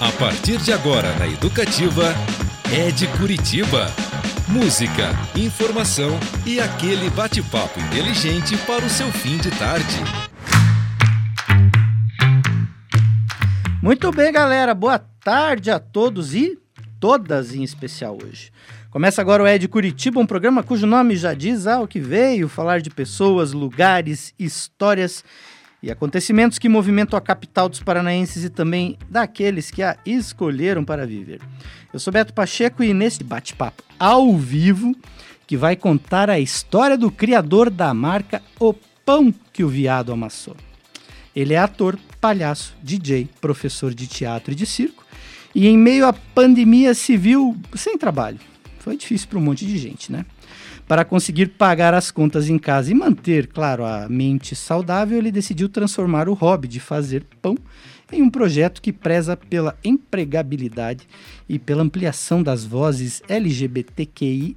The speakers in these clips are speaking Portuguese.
A partir de agora na Educativa, é de Curitiba. Música, informação e aquele bate-papo inteligente para o seu fim de tarde. Muito bem, galera. Boa tarde a todos e todas em especial hoje. Começa agora o Ed Curitiba, um programa cujo nome já diz ao que veio, falar de pessoas, lugares, histórias e acontecimentos que movimentam a capital dos paranaenses e também daqueles que a escolheram para viver. Eu sou Beto Pacheco e nesse bate-papo ao vivo, que vai contar a história do criador da marca O Pão que o Viado amassou. Ele é ator, palhaço, DJ, professor de teatro e de circo, e em meio à pandemia viu sem trabalho foi difícil para um monte de gente, né? Para conseguir pagar as contas em casa e manter, claro, a mente saudável, ele decidiu transformar o hobby de fazer pão em um projeto que preza pela empregabilidade e pela ampliação das vozes LGBTQIAP+.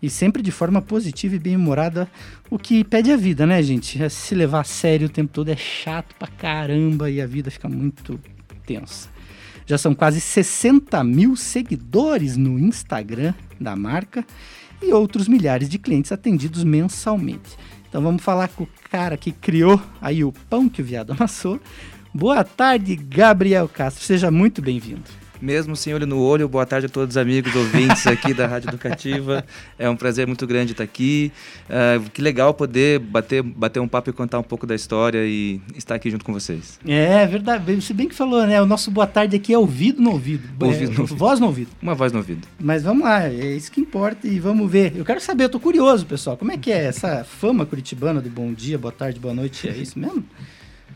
E sempre de forma positiva e bem-humorada, o que pede a vida, né, gente? É se levar a sério o tempo todo é chato pra caramba e a vida fica muito tensa. Já são quase 60 mil seguidores no Instagram da marca e outros milhares de clientes atendidos mensalmente. Então vamos falar com o cara que criou aí o pão que o viado amassou. Boa tarde, Gabriel Castro. Seja muito bem-vindo mesmo sem olho no olho. Boa tarde a todos os amigos ouvintes aqui da Rádio Educativa. É um prazer muito grande estar aqui. Uh, que legal poder bater, bater um papo e contar um pouco da história e estar aqui junto com vocês. É verdade. Você bem que falou, né? O nosso boa tarde aqui é ouvido no ouvido. Ouvido é, no ouvido. Voz no ouvido. Uma voz no ouvido. Mas vamos lá, é isso que importa e vamos ver. Eu quero saber, eu tô curioso, pessoal. Como é que é essa fama curitibana do bom dia, boa tarde, boa noite? É isso mesmo?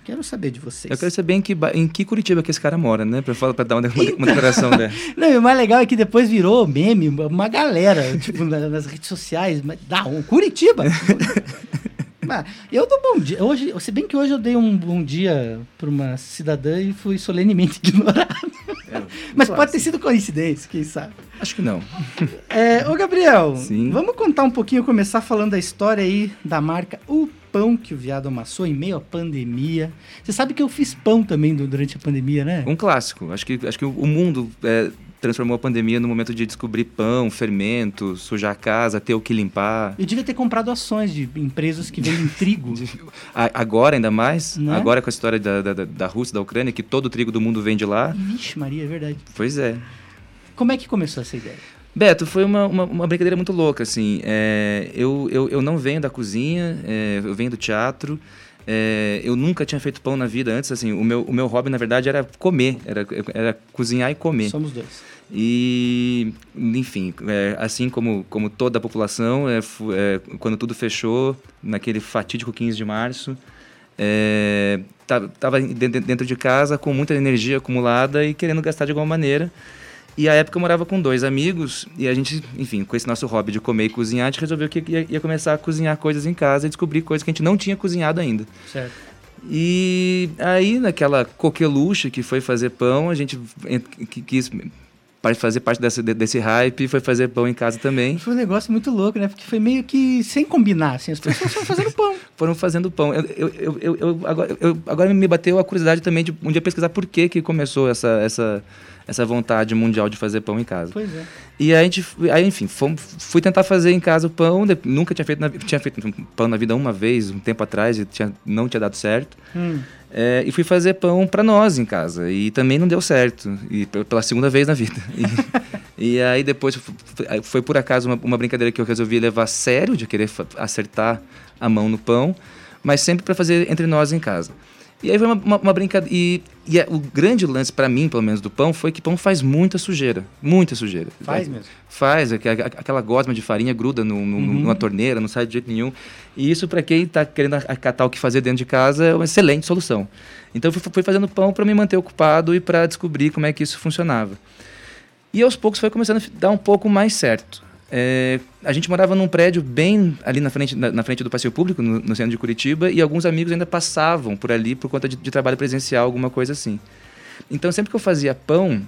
Quero saber de vocês. Eu quero saber em que, em que Curitiba que esse cara mora, né? Pra, falar, pra dar uma, uma, uma declaração dessa. Não, e o mais legal é que depois virou meme, uma galera, tipo, nas redes sociais. Mas, dá um Curitiba! mas, eu dou bom dia. Hoje, se bem que hoje eu dei um bom dia para uma cidadã e fui solenemente ignorado. É, mas pode ter sido coincidência, quem sabe? Acho que não. É, ô, Gabriel, Sim. vamos contar um pouquinho, começar falando da história aí da marca O pão que o viado amassou em meio à pandemia. Você sabe que eu fiz pão também durante a pandemia, né? Um clássico. Acho que, acho que o mundo é, transformou a pandemia no momento de descobrir pão, fermento, sujar a casa, ter o que limpar. Eu devia ter comprado ações de empresas que vendem trigo. Agora, ainda mais. Né? Agora com a história da, da, da Rússia, da Ucrânia, que todo o trigo do mundo vem de lá. Vixe, Maria, é verdade. Pois é. Como é que começou essa ideia? Beto, foi uma, uma, uma, brincadeira muito louca, assim. É, eu, eu, eu não venho da cozinha, é, eu venho do teatro. É, eu nunca tinha feito pão na vida antes, assim. O meu, o meu hobby, na verdade, era comer, era, era cozinhar e comer. Somos dois. E, enfim, é, assim como, como toda a população, é, é, quando tudo fechou, naquele fatídico 15 de março, estava dentro de casa com muita energia acumulada e querendo gastar de alguma maneira. E a época eu morava com dois amigos e a gente, enfim, com esse nosso hobby de comer e cozinhar, a gente resolveu que ia, ia começar a cozinhar coisas em casa e descobrir coisas que a gente não tinha cozinhado ainda. Certo. E aí, naquela coqueluche que foi fazer pão, a gente quis fazer parte desse, desse hype, foi fazer pão em casa também. Foi um negócio muito louco, né? Porque foi meio que sem combinar, assim, as pessoas foram fazendo pão. foram fazendo pão. Eu, eu, eu, eu, agora, agora me bateu a curiosidade também de um dia pesquisar por que, que começou essa, essa, essa vontade mundial de fazer pão em casa. Pois é. E aí, a gente, aí enfim, fomos, fui tentar fazer em casa o pão, nunca tinha feito, na, tinha feito pão na vida uma vez, um tempo atrás, e tinha, não tinha dado certo. Hum. É, e fui fazer pão para nós em casa. E também não deu certo. E pela segunda vez na vida. E, e aí depois foi, por acaso uma, uma, brincadeira que eu resolvi levar a sério, de querer acertar a mão no pão, mas sempre para fazer entre nós em casa. E aí foi uma, uma, uma brincadeira. E, e é, o grande lance para mim, pelo menos do pão, foi que pão faz muita sujeira. Muita sujeira. Faz mesmo. Faz. Aquela gosma de farinha gruda no, no, uhum. numa torneira, não sai de jeito nenhum. E isso, para quem está querendo acatar o que fazer dentro de casa, é uma excelente solução. Então eu fui, fui fazendo pão para me manter ocupado e para descobrir como é que isso funcionava. E aos poucos foi começando a dar um pouco mais certo. É, a gente morava num prédio bem ali na frente, na, na frente do passeio público, no, no, centro de Curitiba, e alguns amigos ainda passavam por ali por conta de, de trabalho presencial, alguma coisa assim. Então, sempre que eu fazia pão,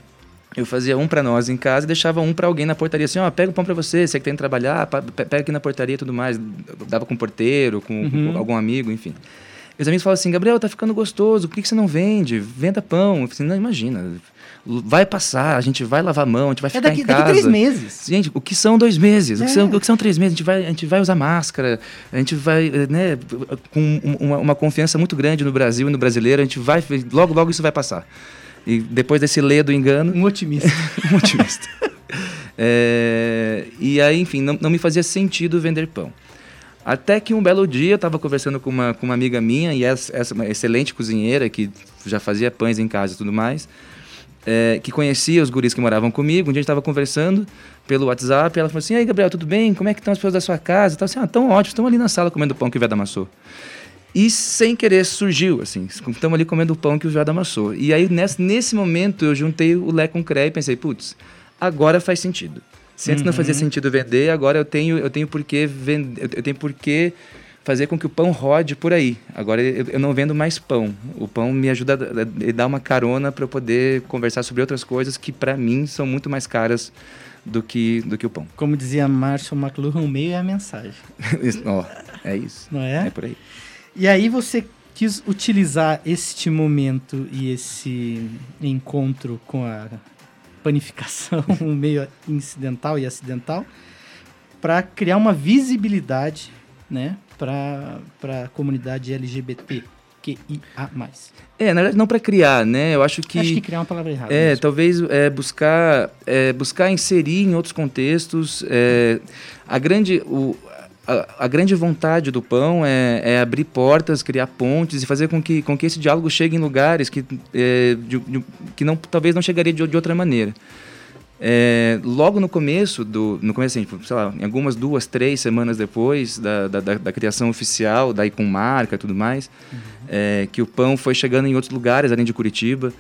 eu fazia um para nós em casa e deixava um para alguém na portaria, assim, ó, oh, pega o pão para você, você que tem que trabalhar, pega aqui na portaria e tudo mais. Eu dava com o porteiro, com, uhum. com algum amigo, enfim. Os amigos falam assim, Gabriel, tá ficando gostoso, por que, que você não vende? Venda pão. Eu falei, assim, não, imagina, vai passar, a gente vai lavar a mão, a gente vai É ficar daqui, em casa. daqui três meses. Gente, o que são dois meses? O, que É. são, o que são três meses? A gente vai, a gente vai usar máscara, a gente vai, né, com um- uma, uma confiança muito grande no Brasil e no brasileiro, a gente vai, logo, logo isso vai passar. E depois desse lê do engano, Um otimista. um otimista. É, e aí, enfim, não, não me fazia sentido vender pão. Até que um belo dia eu estava conversando com uma, com uma amiga minha, e essa, essa uma excelente cozinheira que já fazia pães em casa e tudo mais, é, que conhecia os guris que moravam comigo. Um dia a gente estava conversando pelo WhatsApp, ela falou assim: aí, Gabriel, tudo bem? Como é que estão as pessoas da sua casa? E tal, assim, ah, tão ótimo, estão ali na sala comendo pão que o Veda amassou. E sem querer surgiu, assim, estamos ali comendo o pão que o Veda amassou. E aí, nesse, nesse momento, eu juntei o Lé com o Cré e pensei, putz, agora faz sentido. Se antes não fazia sentido vender, agora eu tenho, eu tenho por que vender, eu tenho por que fazer com que o pão rode por aí. Agora eu, não vendo mais pão. O pão me ajuda a, a- a dar uma carona para eu poder conversar sobre outras coisas que para mim são muito mais caras do que do que o pão. Como dizia Marshall McLuhan, o meio é a mensagem. Ó, é isso. Não é? É por aí. E aí você quis utilizar este momento e esse encontro com a panificação, um meio incidental e acidental, para criar uma visibilidade, né, para a comunidade LGBT. QIA+. É, na verdade não para criar, né? Eu acho que Acho que criar uma palavra errada. É, mesmo. talvez é, buscar, é, buscar inserir em outros contextos. é, a, grande, o, a, a grande vontade do pão é, é abrir portas, criar pontes e fazer com que, com que esse diálogo chegue em lugares que, é, de- de- que não, talvez não chegaria de, de outra maneira. É, logo no começo, do, no começo, assim, sei lá, em algumas duas, três semanas depois da, da, da- da criação oficial, daí com marca e tudo mais, é, que o pão foi chegando em outros lugares, além de Curitiba,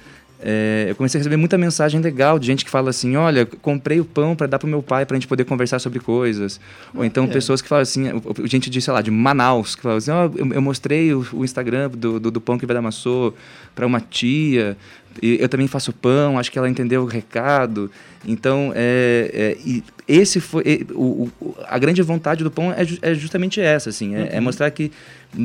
é, eu comecei a receber muita mensagem legal de gente que fala assim, olha, comprei o pão para dar pro meu pai para a gente poder conversar sobre coisas. Ou então Olha. pessoas que falam assim, gente de, sei lá, de Manaus, que falam assim, ó, eu, eu mostrei o, o Instagram do, do, do pão que vai dar maçô para uma tia, e eu também faço pão, acho que ela entendeu o recado. Então, é, é, esse foi o, o- a grande vontade do pão é, ju- é justamente essa, assim, é, é mostrar que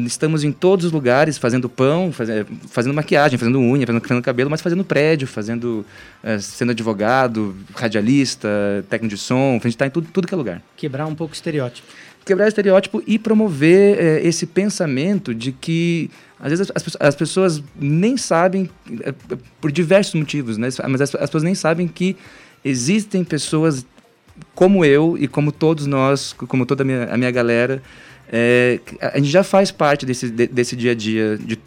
estamos em todos os lugares fazendo pão, faze- fazendo maquiagem, fazendo unha, fazendo, fazendo cabelo, mas fazendo prédio, fazendo é, sendo advogado, radialista, técnico de som, a gente está em tudo, tudo que é lugar Quebrar um pouco o estereótipo. Quebrar estereótipo e promover eh, esse pensamento de que às vezes as, as pessoas nem sabem eh, por diversos motivos, né? Mas as, as pessoas nem sabem que existem pessoas como eu e como todos nós, como toda a minha, a minha galera, que a gente já faz parte desse, de- desse dia a dia de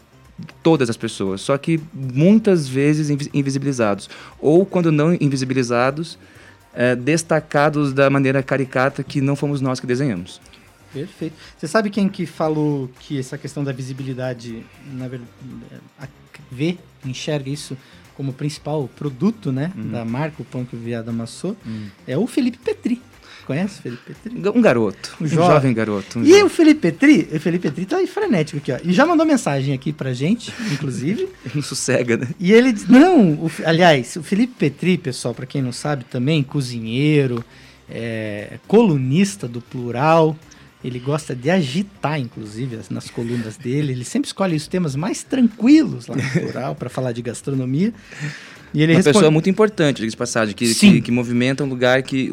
todas as pessoas, só que muitas vezes invi- invisibilizados ou quando não invisibilizados eh, destacados da maneira caricata que não fomos nós que desenhamos. Perfeito. Você sabe quem que falou que essa questão da visibilidade, na verdade, vê, enxerga isso como principal produto, né, Uhum. da marca, o pão que o viado amassou? Hum. É o Felipe Petri. Conhece o Felipe Petri? Um garoto, Um um jovem. jovem, garoto. um E jovem. o Felipe Petri, o Felipe Petri tá aí frenético aqui, ó. E já mandou mensagem aqui pra gente, inclusive. Não sossega, né? E ele diz, não, o aliás, o Felipe Petri, pessoal, para quem não sabe também, cozinheiro, é, colunista do Plural, ele gosta de agitar, inclusive, as- nas colunas dele, ele sempre escolhe os temas mais tranquilos lá no Plural para falar de gastronomia. E ele Uma responde, pessoa muito importante, diga de passagem, que, que, que movimenta um lugar que.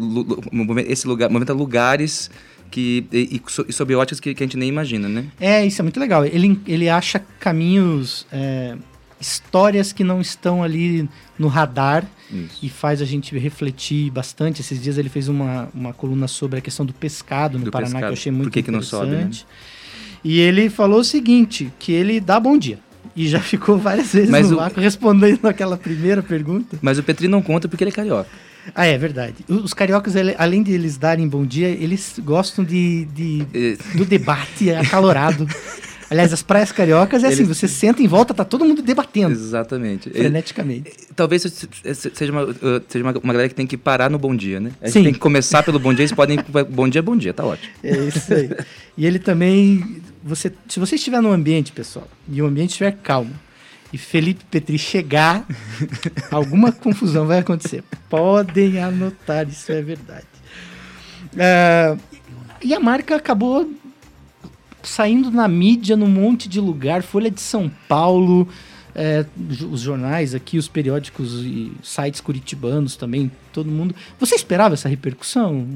esse lugar movimenta lugares que, e, e sob óticas que, que a gente nem imagina, né? É, isso é muito legal. Ele, ele acha caminhos, é, histórias que não estão ali no radar Isso. e faz a gente refletir bastante. Esses dias ele fez uma, uma coluna sobre a questão do pescado no Do Paraná, que pescado. eu achei muito Por que que não sobe, né? interessante. E ele falou o seguinte, que ele dá bom dia. E já ficou várias vezes Mas no o- vácuo respondendo aquela primeira pergunta. Mas o Petri não conta porque ele é carioca. Ah, é verdade. Os cariocas, além de eles darem bom dia, eles gostam de, de- do debate acalorado. Aliás, as praias cariocas é assim, você senta em volta, tá todo mundo debatendo Exatamente. Ele- freneticamente. talvez se- se- seja, uma, uh, seja uma, uma galera que tem que parar no bom dia, né? A gente Sim. tem que começar pelo bom dia, eles podem. Bom dia, bom dia, tá ótimo. É isso aí. e ele também. Você, se você estiver num ambiente, pessoal, e o ambiente estiver calmo, e Felipe Petri chegar, alguma confusão vai acontecer. Podem anotar, isso é verdade. Ah, e a marca acabou saindo na mídia, num monte de lugar, Folha de São Paulo, é, os jornais aqui, os periódicos e sites curitibanos também, todo mundo. Você esperava essa repercussão?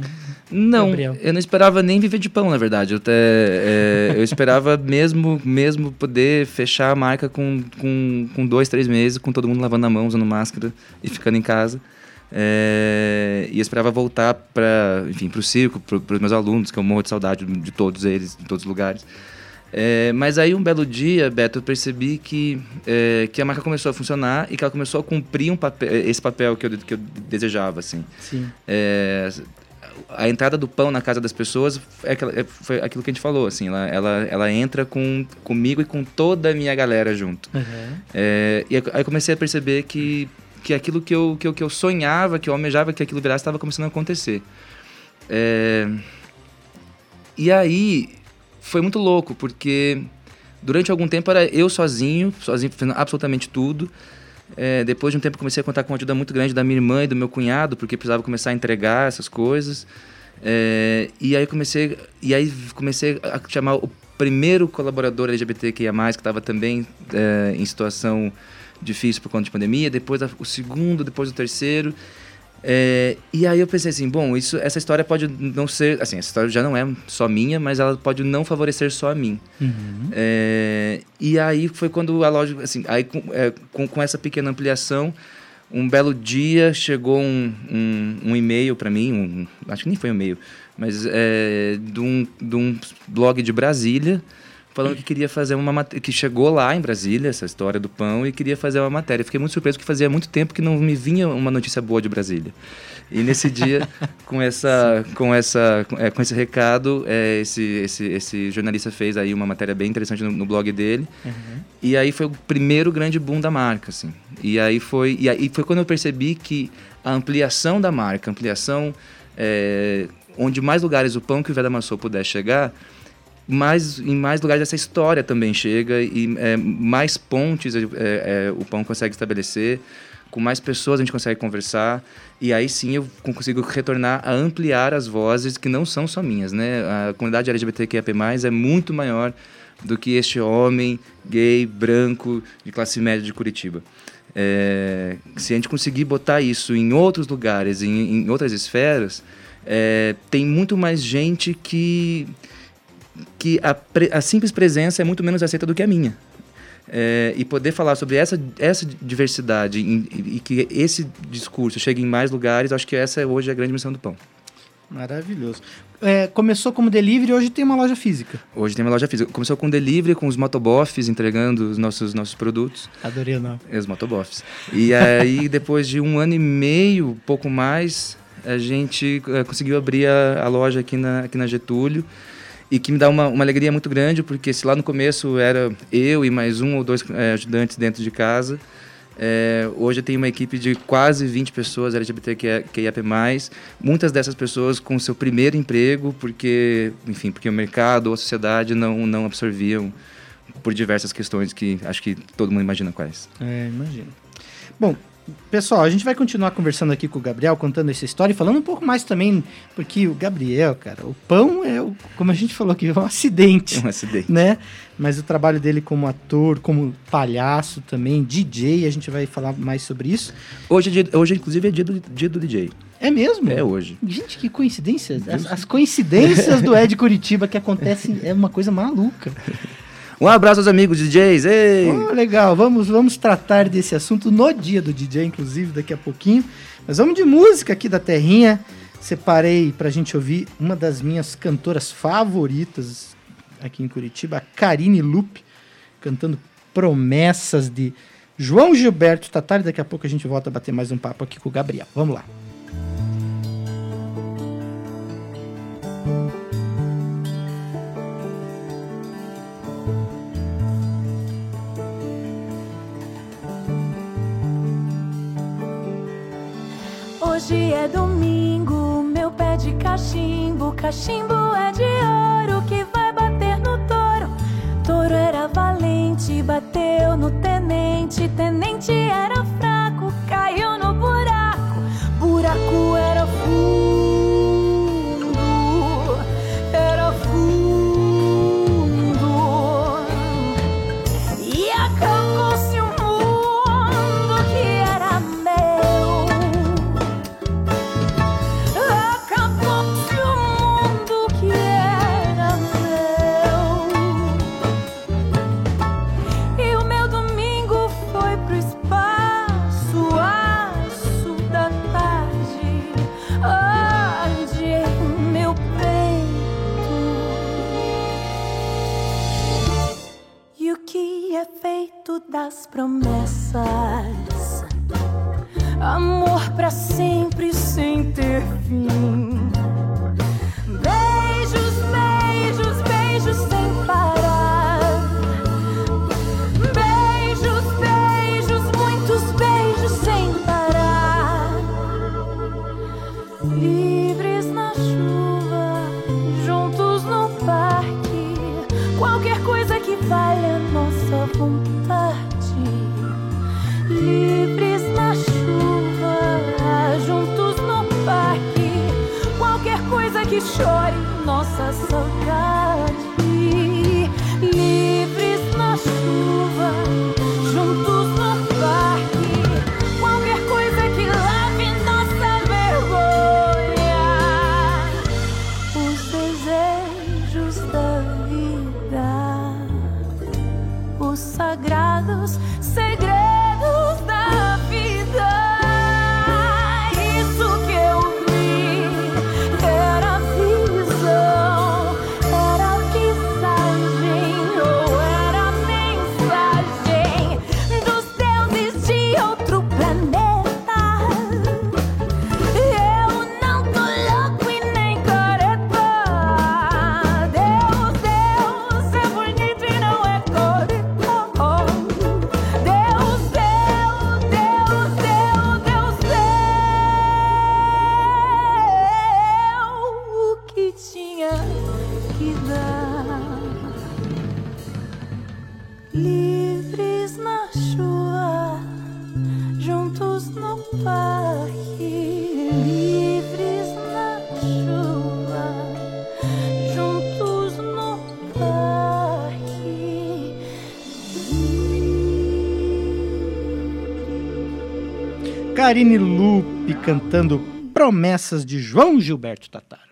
Não, Gabriel? eu não esperava nem viver de pão, na verdade. Eu, até, é, eu esperava mesmo, mesmo poder fechar a marca com, com, com dois, três meses, com todo mundo lavando a mão, usando máscara e ficando em casa. É, e eu esperava voltar para, enfim, para o circo, para os meus alunos, que eu morro de saudade de todos eles, em todos os lugares. É, mas aí um belo dia, Beto, eu percebi que, é, que a marca começou a funcionar e que ela começou a cumprir um papel, esse papel que eu, que eu desejava, assim. Sim. É, a entrada do pão na casa das pessoas é, é foi aquilo que a gente falou, assim, ela, ela, ela entra com, comigo e com toda a minha galera junto. Uhum. É, e aí comecei a perceber que, que aquilo que eu, que, eu, que eu sonhava, que eu almejava que aquilo virasse, estava começando a acontecer. É, e aí foi muito louco, porque durante algum tempo era eu sozinho, sozinho fazendo absolutamente tudo. É, depois de um tempo comecei a contar com uma ajuda muito grande da minha irmã e do meu cunhado, porque precisava começar a entregar essas coisas. É, e aí comecei e aí comecei a chamar o primeiro colaborador LGBTQIA+, que estava também é, em situação difícil por conta de pandemia, depois o segundo, depois o terceiro. É, e aí eu pensei assim, bom, isso, essa história pode não ser, assim, essa história já não é só minha, mas ela pode não favorecer só a mim. Uhum. É, e aí foi quando a loja, assim, aí com, é, com, com, essa pequena ampliação, um belo dia chegou um, um, um e-mail para mim, um, acho que nem foi um e-mail, mas é, de, um, de um blog de Brasília, falando que queria fazer uma que chegou lá em Brasília essa história do pão e queria fazer uma matéria. Fiquei muito surpreso porque fazia muito tempo que não me vinha uma notícia boa de Brasília. E nesse dia, com essa, com essa, é, com esse recado, é, esse, esse, esse jornalista fez aí uma matéria bem interessante no, no blog dele. Uhum. E aí foi o primeiro grande boom da marca, assim. E aí foi, e aí foi quando eu percebi que a ampliação da marca, ampliação é, onde mais lugares o pão que o Veda Massou puder chegar mais, em mais lugares essa história também chega e é, mais pontes é, é, o pão consegue estabelecer, com mais pessoas a gente consegue conversar e aí sim eu consigo retornar a ampliar as vozes que não são só minhas, né? A comunidade LGBTQIA+, é muito maior do que este homem gay, branco, de classe média de Curitiba. É, se a gente conseguir botar isso em outros lugares, em, em outras esferas, é, tem muito mais gente que que a, a simples presença é muito menos aceita do que a minha. É, e poder falar sobre essa, essa diversidade e, e, que esse discurso chegue em mais lugares, acho que essa é hoje a grande missão do Pão. Maravilhoso. É, começou como delivery, hoje tem uma loja física. Hoje tem uma loja física. Começou com delivery, com os motoboffs entregando os nossos, nossos produtos. Adorei o nome. É, os motoboffs. E aí, depois de um ano e meio, pouco mais, a gente é, conseguiu abrir a, a loja aqui na, aqui na Getúlio e que me dá uma, uma alegria muito grande, porque se lá no começo era eu e mais um ou dois é, ajudantes dentro de casa, é, hoje eu tenho uma equipe de quase 20 pessoas LGBTQIAP+, muitas dessas pessoas com seu primeiro emprego, porque, enfim, porque o mercado ou a sociedade não, não absorviam por diversas questões que acho que todo mundo imagina quais. É, imagino. Bom, Pessoal, a gente vai continuar conversando aqui com o Gabriel, contando essa história e falando um pouco mais também, porque o Gabriel, cara, o pão é, como a gente falou aqui, é um acidente. É um acidente. Né? Mas o trabalho dele como ator, como palhaço também, DJ, a gente vai falar mais sobre isso. Hoje, é hoje inclusive, é dia do, dia do DJ. É mesmo? É hoje. Gente, que coincidência. As, as coincidências do Ed Curitiba que acontecem é uma coisa maluca. Um abraço aos amigos DJs. Ei! Oh, legal, vamos, vamos tratar desse assunto no dia do DJ, inclusive, daqui a pouquinho. Mas vamos de música aqui da Terrinha. Separei pra gente ouvir uma das minhas cantoras favoritas aqui em Curitiba, a Karine Lupe, cantando Promessas de João Gilberto Tatari. Daqui a pouco a gente volta a bater mais um papo aqui com o Gabriel. Vamos lá. Hoje é domingo, meu pé de cachimbo, cachimbo é de ouro que vai bater no touro. Touro era valente, bateu no tenente, tenente era fraco, caiu no promessas. Amor pra sempre sem ter fim. Nossa saudade. Karine Lupe cantando Promessas de João Gilberto Tatar.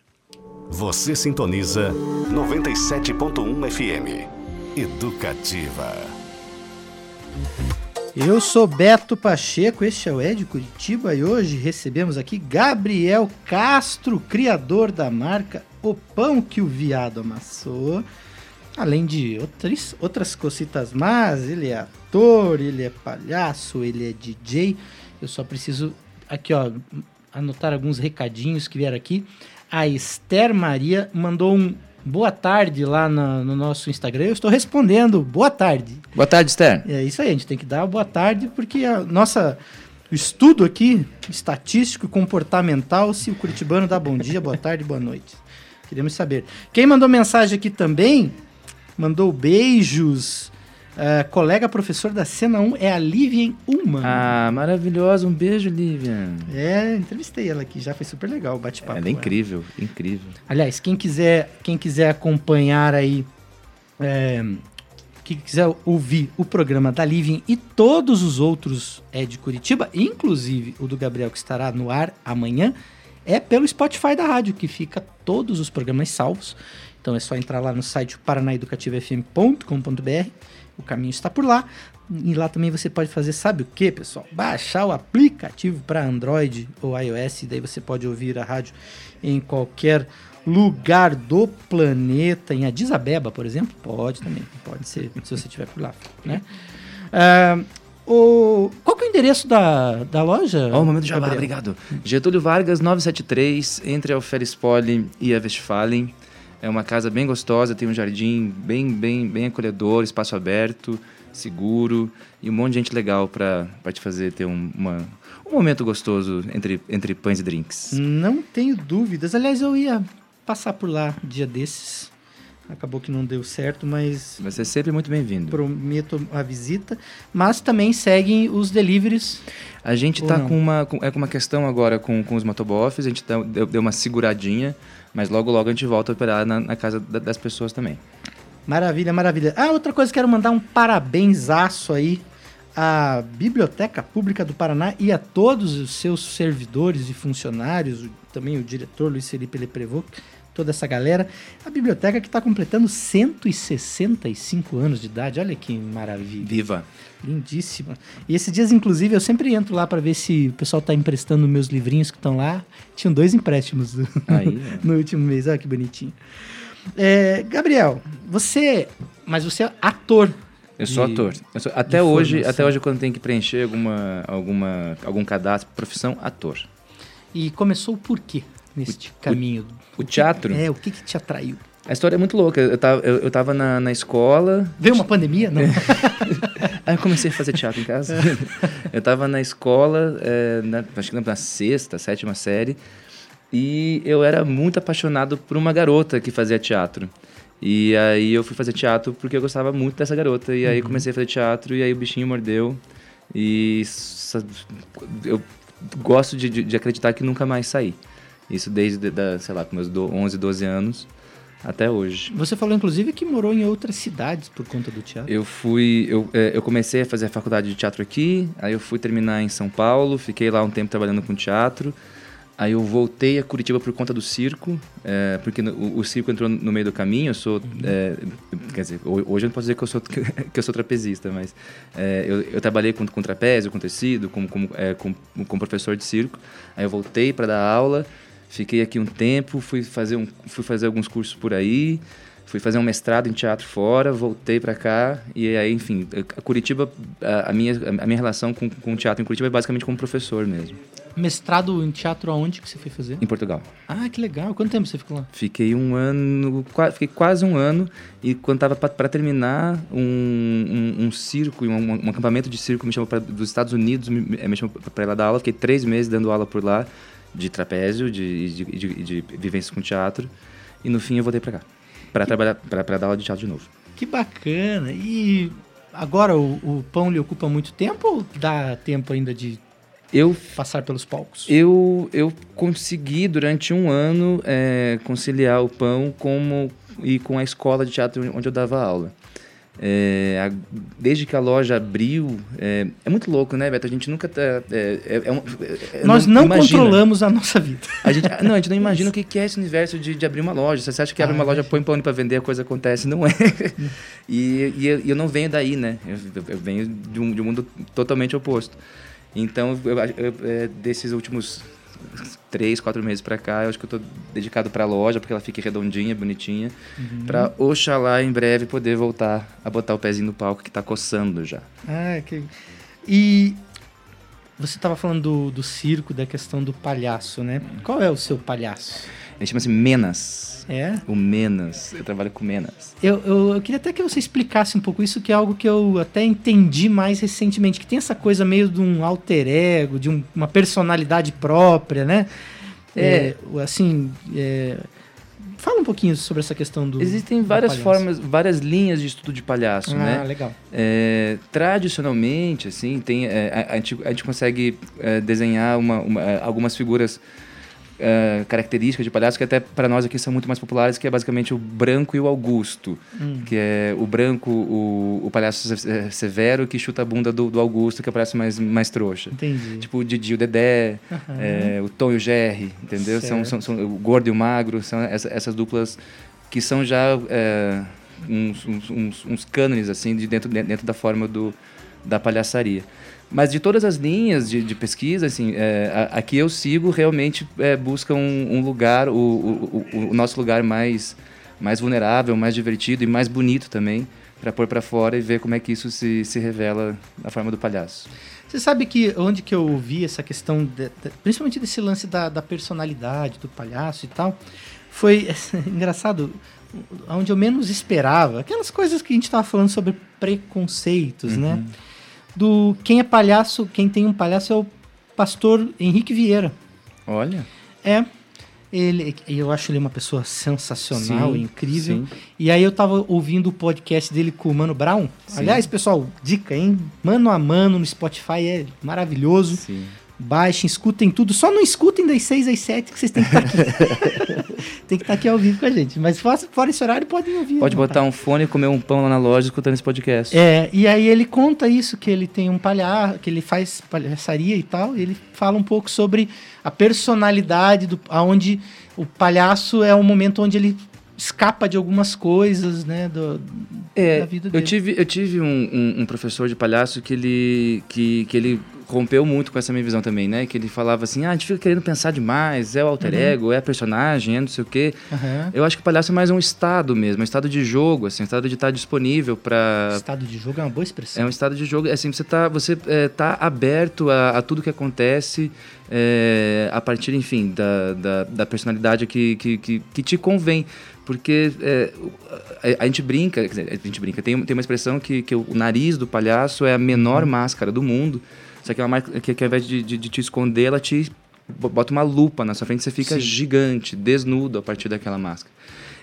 Você sintoniza 97.1 FM. Educativa. Eu sou Beto Pacheco, este é o Ed Curitiba e hoje recebemos aqui Gabriel Castro, criador da marca O Pão que o Viado Amassou. Além de outras, outras cositas más, ele é ator, ele é palhaço, ele é DJ. Eu só preciso aqui, ó, anotar alguns recadinhos que vieram aqui. A Esther Maria mandou um boa tarde lá na- no nosso Instagram. Eu estou respondendo boa tarde. Boa tarde, Esther. É isso aí, a gente tem que dar boa tarde, porque a nossa o estudo aqui, estatístico e comportamental, se o curitibano dá bom dia, boa tarde, boa noite. Queremos saber. Quem mandou mensagem aqui também, mandou beijos. É, colega professor da Cena 1 é a Livian Ullman. Ah, maravilhosa. Um beijo, Lívia. É, entrevistei ela aqui, já foi super legal o bate-papo. Ela é com ela. incrível, incrível. Aliás, quem quiser, quem quiser acompanhar aí, é, quem quiser ouvir o programa da Living e todos os outros é de Curitiba, inclusive o do Gabriel que estará no ar amanhã, é pelo Spotify da rádio, que fica todos os programas salvos. Então é só entrar lá no site paranaeducativofm.com.br, o caminho está por lá. E lá também você pode fazer, sabe o que, pessoal? Baixar o aplicativo para Android ou iOS, e daí você pode ouvir a rádio em qualquer lugar do planeta. Em Addis Abeba, por exemplo, pode também, pode ser, se você estiver por lá, né? Ah, o, qual que é o endereço da, da loja? Ó, o momento já Gabriel? obrigado. Getúlio Vargas, 973, entre a Alferespoli e a Westfalen. É uma casa bem gostosa, tem um jardim bem, bem, bem acolhedor, espaço aberto, seguro e um monte de gente legal para te fazer ter um, uma, um momento gostoso entre, entre pães e drinks. Não tenho dúvidas. Aliás, eu ia passar por lá dia desses. Acabou que não deu certo, mas Vai ser sempre muito bem-vindo. prometo a visita. Mas também seguem os deliveries. A gente tá não? com uma, com, é com uma questão agora com, com os motoboffs, a gente deu, deu uma seguradinha, mas logo logo a gente volta a operar na, na casa da- das pessoas também. Maravilha, maravilha. Ah, outra coisa, quero mandar um parabenzaço aí à Biblioteca Pública do Paraná e a todos os seus servidores e funcionários, também o diretor Luiz Felipe Leprevot, toda essa galera. A biblioteca que está completando 165 anos de idade, olha que maravilha. Viva! Lindíssima. E esses dias, inclusive, eu sempre entro lá para ver se o pessoal tá emprestando meus livrinhos que estão lá. Tinham dois empréstimos Aí, ó. no último mês. Olha que bonitinho. É, Gabriel, você. Mas você é ator. Eu sou de- ator. Eu sou- até hoje, formação. até hoje quando tem que preencher alguma, alguma, algum cadastro, profissão, ator. E começou por quê neste caminho? O teatro, É, o que, que te atraiu? a história é muito louca. Eu tava, eu, eu tava na, na escola, Veio uma pandemia? Não. Aí eu comecei a fazer teatro em casa. eu tava na escola, é, na, acho que na sexta, sétima série, e eu era muito apaixonado por uma garota que fazia teatro. E aí eu fui fazer teatro porque eu gostava muito dessa garota. E aí comecei a fazer teatro e aí o bichinho mordeu. E eu gosto de, de, de acreditar que nunca mais saí. Isso desde, da, sei lá, com meus do- 11, 12 anos até hoje. Você falou, inclusive, que morou em outras cidades por conta do teatro. Eu fui, eu, é, eu comecei a fazer a faculdade de teatro aqui, aí eu fui terminar em São Paulo, fiquei lá um tempo trabalhando com teatro, aí eu voltei a Curitiba por conta do circo, é, porque no- o, o circo entrou no meio do caminho, eu sou, é, quer dizer, ho- hoje eu não posso dizer que eu sou, que eu sou trapezista, mas é, eu, eu trabalhei com, com trapézio, com tecido, como, como, é, com, como professor de circo, aí eu voltei para dar aula, Fiquei aqui um tempo, fui fazer, um, fui fazer alguns cursos por aí, fui fazer um mestrado em teatro fora, voltei para cá e aí, enfim, a Curitiba, a, a minha, a minha relação com, com o teatro em Curitiba é basicamente como professor mesmo, Mestrado em teatro aonde que você foi fazer? em Portugal. Ah, que legal. Quanto tempo você ficou lá? Fiquei um ano, qua- fiquei quase um ano e quando tava para terminar um, um, um circo, um, um acampamento de circo me chamou pra, dos Estados Unidos, me, me me chamou para ir lá dar aula, fiquei três meses dando aula por lá de trapézio, de, de, de, de vivências com teatro e no fim eu voltei para cá para trabalhar, para dar aula de teatro de novo. Que bacana. E agora o, o pão lhe ocupa muito tempo ou dá tempo ainda de Eu passar pelos palcos? Eu, eu consegui durante um ano é, conciliar o pão como, e com a escola de teatro onde eu dava aula. É, a- desde que a loja abriu, é, é muito louco, né, Beto? A gente nunca tá. É, é- é um- é- Nós não imagina. controlamos a nossa vida. A gente, não, a gente não imagina o que que é esse universo de, de abrir uma loja. Você acha que abre Ah, uma loja, põe pão para vender, a coisa acontece. Não é. e, e eu, eu não venho daí, né? Eu, eu venho de um, de um mundo totalmente oposto. Então, eu, desses últimos três, quatro meses pra cá, eu acho que eu tô dedicado pra loja, porque ela fique redondinha, bonitinha, pra oxalá em breve poder voltar a botar o pezinho no palco que tá coçando já. Ah, que... E você estava falando do, do circo, da questão do palhaço, né? Qual é o seu palhaço? Ele chama-se Menas. É? O Menas. Eu trabalho com Menas. Eu, eu, eu queria até que você explicasse um pouco isso, que é algo que eu até entendi mais recentemente, que tem essa coisa meio de um alter ego, de um- uma personalidade própria, né? É, assim, é, fala um pouquinho sobre essa questão do. Existem várias formas, várias linhas de estudo de palhaço, Ah, né? legal. É, tradicionalmente, assim, tem, é, a, a gente, a gente consegue é, desenhar uma, uma, é, algumas figuras é, características de palhaço que até para nós aqui são muito mais populares, que é basicamente o branco e o Augusto, Hum. que é o branco, o, o palhaço é, severo que chuta a bunda do, do Augusto, que é o palhaço mais, mais trouxa. Entendi. Tipo o Didi, o Dedé, é, o Tom e o Jerry, entendeu? São, são, são- o gordo e o magro, são essa- essas duplas que são já é, uns, uns, uns, uns cânones, assim, de dentro, dentro da forma do, da palhaçaria. Mas de todas as linhas de, de pesquisa, assim, é, a, a que eu sigo realmente é, busca um, um lugar, o, o, o- o nosso lugar mais, mais vulnerável, mais divertido e mais bonito também, para pôr para fora e ver como é que isso se, se revela na forma do palhaço. Você sabe que onde que eu ouvi essa questão, de- de- principalmente desse lance da, da personalidade do palhaço e tal, foi engraçado, onde eu menos esperava, aquelas coisas que a gente estava falando sobre preconceitos, né? Do quem é palhaço, quem tem um palhaço é o pastor Henrique Vieira. Olha. É. Ele, eu acho ele uma pessoa sensacional, Sim, incrível. sim. E aí eu tava ouvindo o podcast dele com o Mano Brown. Sim. Aliás, pessoal, dica, hein? Mano a mano no Spotify é maravilhoso. Sim. Baixem, escutem tudo. Só não escutem das 6 às 7 que vocês têm que estar aqui. tem que estar aqui ao vivo com a gente. Mas fora, esse horário, podem ouvir. Pode botar um fone e comer um pão lá na loja escutando esse podcast. É, e aí ele conta isso, que ele tem um palhaço, que ele faz palhaçaria e tal, e ele fala um pouco sobre a personalidade, do, aonde o palhaço é o momento onde ele escapa de algumas coisas, né, do, É, da vida eu dele. tive, eu tive um, um- um professor de palhaço que ele, que, que ele rompeu muito com essa minha visão também, né? Que ele falava assim, ah, a gente fica querendo pensar demais, é o alter ego, é a personagem, é não sei o quê. Aham. Eu acho que o palhaço é mais um estado mesmo, um estado de jogo, assim, um estado de estar disponível para Estado de jogo é uma boa expressão. é um estado de jogo, é assim, você tá, você é, tá aberto a, a tudo que acontece é, a partir, enfim, da, da, da personalidade que, que, que, que te convém. Porque é, a, a gente brinca, a gente brinca, tem, tem uma expressão que, que o nariz do palhaço é a menor máscara do mundo, só que é uma máscara que, que ao invés de, de, de te esconder, ela te bo- bota uma lupa na sua frente, você fica Sim. gigante, desnudo a partir daquela máscara.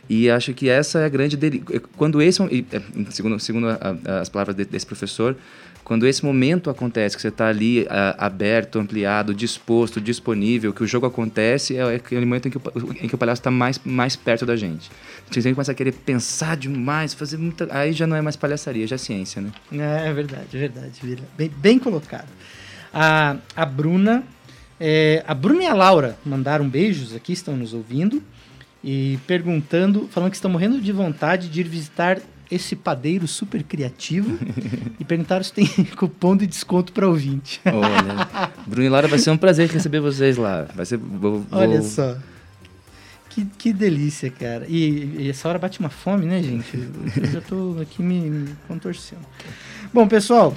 E acho que essa é a grande dele. Quando esse, é, segundo, segundo a- a- as palavras de- desse professor, quando esse momento acontece, que você está ali a- aberto, ampliado, disposto, disponível, que o jogo acontece, é aquele momento em que o, em que o palhaço está mais, mais perto da gente. Você sempre começa a querer pensar demais, fazer muita. Aí já não é mais palhaçaria, já é ciência, né? É, é verdade, é verdade. Bem, bem colocado. A, a Bruna. é, a Bruna e a Laura mandaram beijos aqui, estão nos ouvindo. E perguntando, falando que estão morrendo de vontade de ir visitar esse padeiro super criativo. e perguntaram se tem cupom de desconto para ouvinte. Olha, Bruno e Laura, vai ser um prazer receber vocês lá. Vai ser. Vou, Olha vou- só. Que, que delícia, cara. E, e essa hora bate uma fome, né, gente? Eu já tô aqui me, me contorcendo. Bom, pessoal,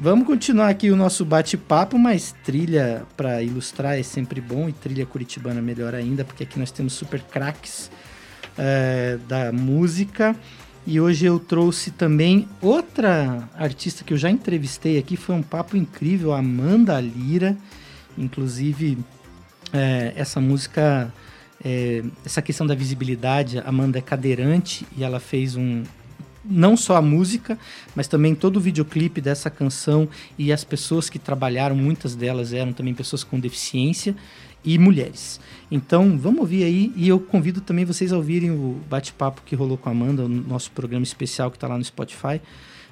vamos continuar aqui o nosso bate-papo, mas trilha para ilustrar é sempre bom e trilha curitibana melhor ainda, porque aqui nós temos super craques é, da música. E hoje eu trouxe também outra artista que eu já entrevistei aqui, foi um papo incrível, a Amanda Lira. Inclusive, é, essa música, é, essa questão da visibilidade, Amanda é cadeirante e ela fez um. Não só a música, mas também todo o videoclipe dessa canção e as pessoas que trabalharam, muitas delas eram também pessoas com deficiência e mulheres. Então, vamos ouvir aí e eu convido também vocês a ouvirem o bate-papo que rolou com a Amanda, o nosso programa especial que está lá no Spotify,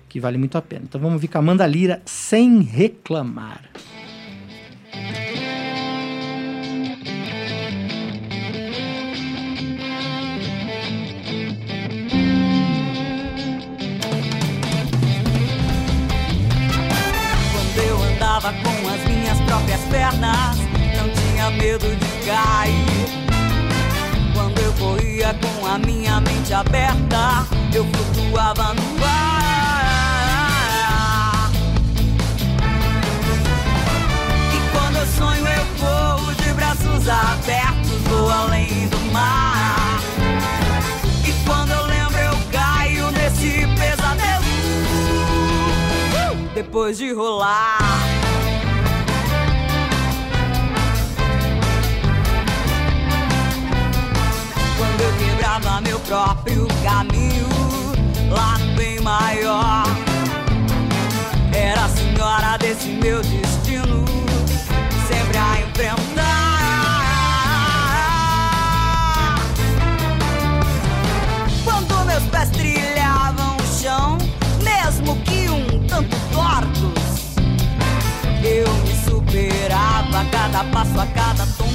que vale muito a pena. Então, vamos ouvir com a Amanda Lira sem reclamar. Quando minhas pernas, não tinha medo de cair. Quando eu corria com a minha mente aberta, eu flutuava no ar. E quando eu sonho, eu corro de braços abertos, vou além do mar. E quando eu lembro, eu caio nesse pesadelo depois de rolar. Próprio caminho, lá bem maior, era a senhora desse meu destino, sempre a enfrentar. Quando meus pés trilhavam o chão, mesmo que um tanto tortos, eu me superava a cada passo, a cada tombo.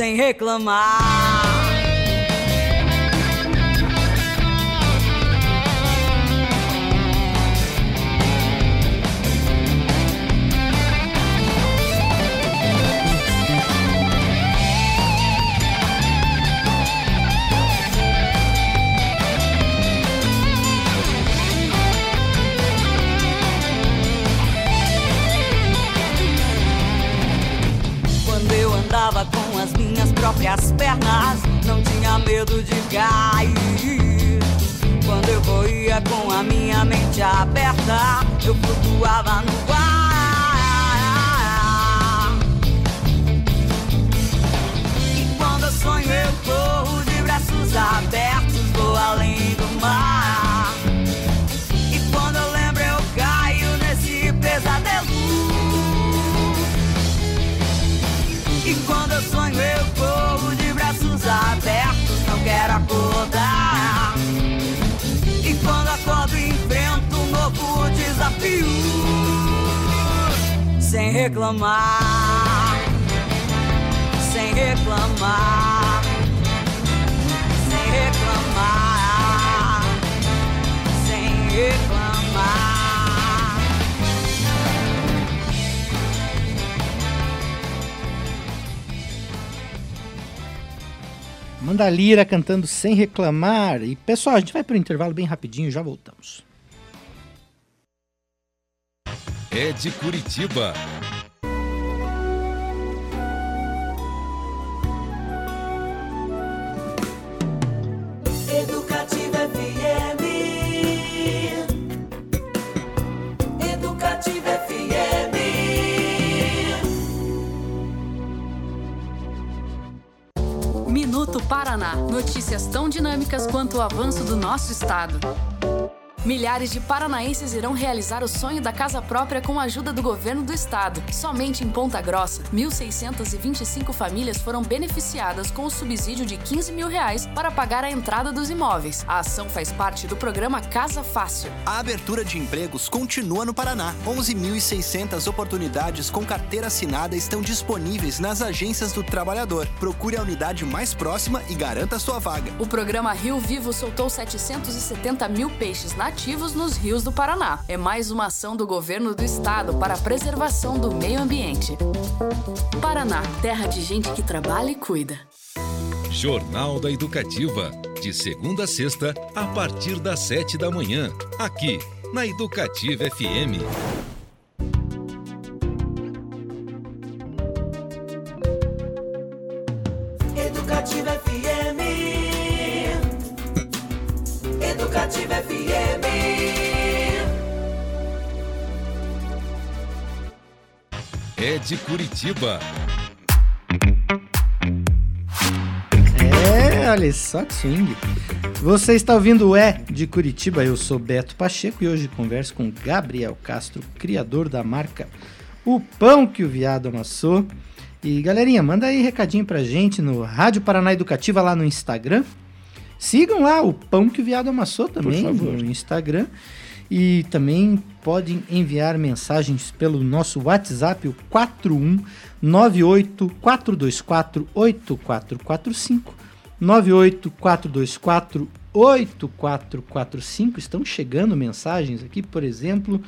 Sem reclamar. Andava com próprias pernas, não tinha medo de cair. Quando eu corria com a minha mente aberta, eu flutuava no ar. Reclamar, sem reclamar, sem reclamar, sem reclamar. Manda a Lira cantando sem reclamar. E pessoal, a gente vai pro intervalo bem rapidinho, já voltamos. É de Curitiba. Quanto o avanço do nosso estado. Milhares de paranaenses irão realizar o sonho da casa própria com a ajuda do governo do estado. Somente em Ponta Grossa, 1.625 famílias foram beneficiadas com o subsídio de 15 mil reais para pagar a entrada dos imóveis. A ação faz parte do programa Casa Fácil. A abertura de empregos continua no Paraná. 11.600 oportunidades com carteira assinada estão disponíveis nas agências do trabalhador. Procure a unidade mais próxima e garanta sua vaga. O programa Rio Vivo soltou 770 mil peixes nativos nos rios do Paraná. É mais uma ação do governo do estado para a preservação do meio ambiente. Paraná, terra de gente que trabalha e cuida. Jornal da Educativa. De segunda a sexta, a partir das sete da manhã. Aqui, na Educativa FM. De Curitiba. É, olha só que swing. Você está ouvindo o É de Curitiba, eu sou Beto Pacheco e hoje converso com Gabriel Castro, criador da marca O Pão que o Viado Amassou. E galerinha, manda aí recadinho pra gente no Rádio Paraná Educativa lá no Instagram. Sigam lá o Pão que o Viado Amassou também no Instagram. E também podem enviar mensagens pelo nosso WhatsApp, o 41984248445. 984248445. Estão chegando mensagens aqui, por exemplo.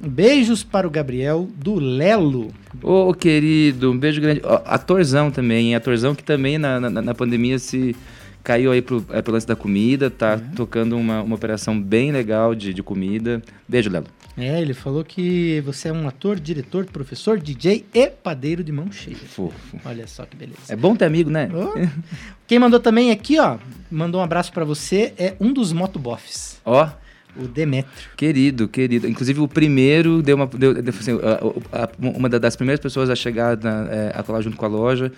Beijos para o Gabriel do Lelo. Ô, querido, um beijo grande. Ó, atorzão também, hein? Atorzão que também na, na, na pandemia se caiu aí pro, é, pro lance da comida, tá tocando uma, uma operação bem legal de, de comida. Beijo, Lelo. É, ele falou que você é um ator, diretor, professor, DJ e padeiro de mão cheia. Fofo. Olha só que beleza. É bom ter amigo, né? Ó. Quem mandou também aqui, ó, mandou um abraço pra você, é um dos motoboffs, Ó, o Demetrio. querido, querido. Inclusive o primeiro deu uma. Deu, deu, assim, a- a- uma da- das primeiras pessoas a chegar na, é, a colar junto com a loja.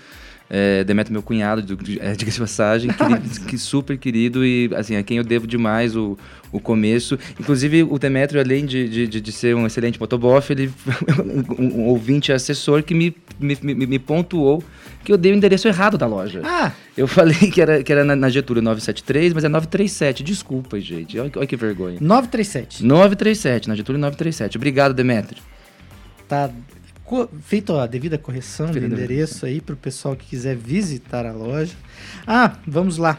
É, Demetrio, meu cunhado, de, é, diga-se de passagem, querido, que super querido e assim, a quem eu devo demais o, o começo. Inclusive, o Demetrio, além de, de, de- ser um excelente motoboff, ele um, um ouvinte assessor que me, me, me, me pontuou que eu dei o endereço errado da loja. Ah, Eu falei que era, que era na, na Getúlio 973, mas é 937. Desculpa, gente. Olha, que- olha que vergonha. 937. 937, na Getúlio 937. Obrigado, Demetrio. Tá feito a devida correção do endereço aí pro pessoal que quiser visitar a loja. Ah, vamos lá.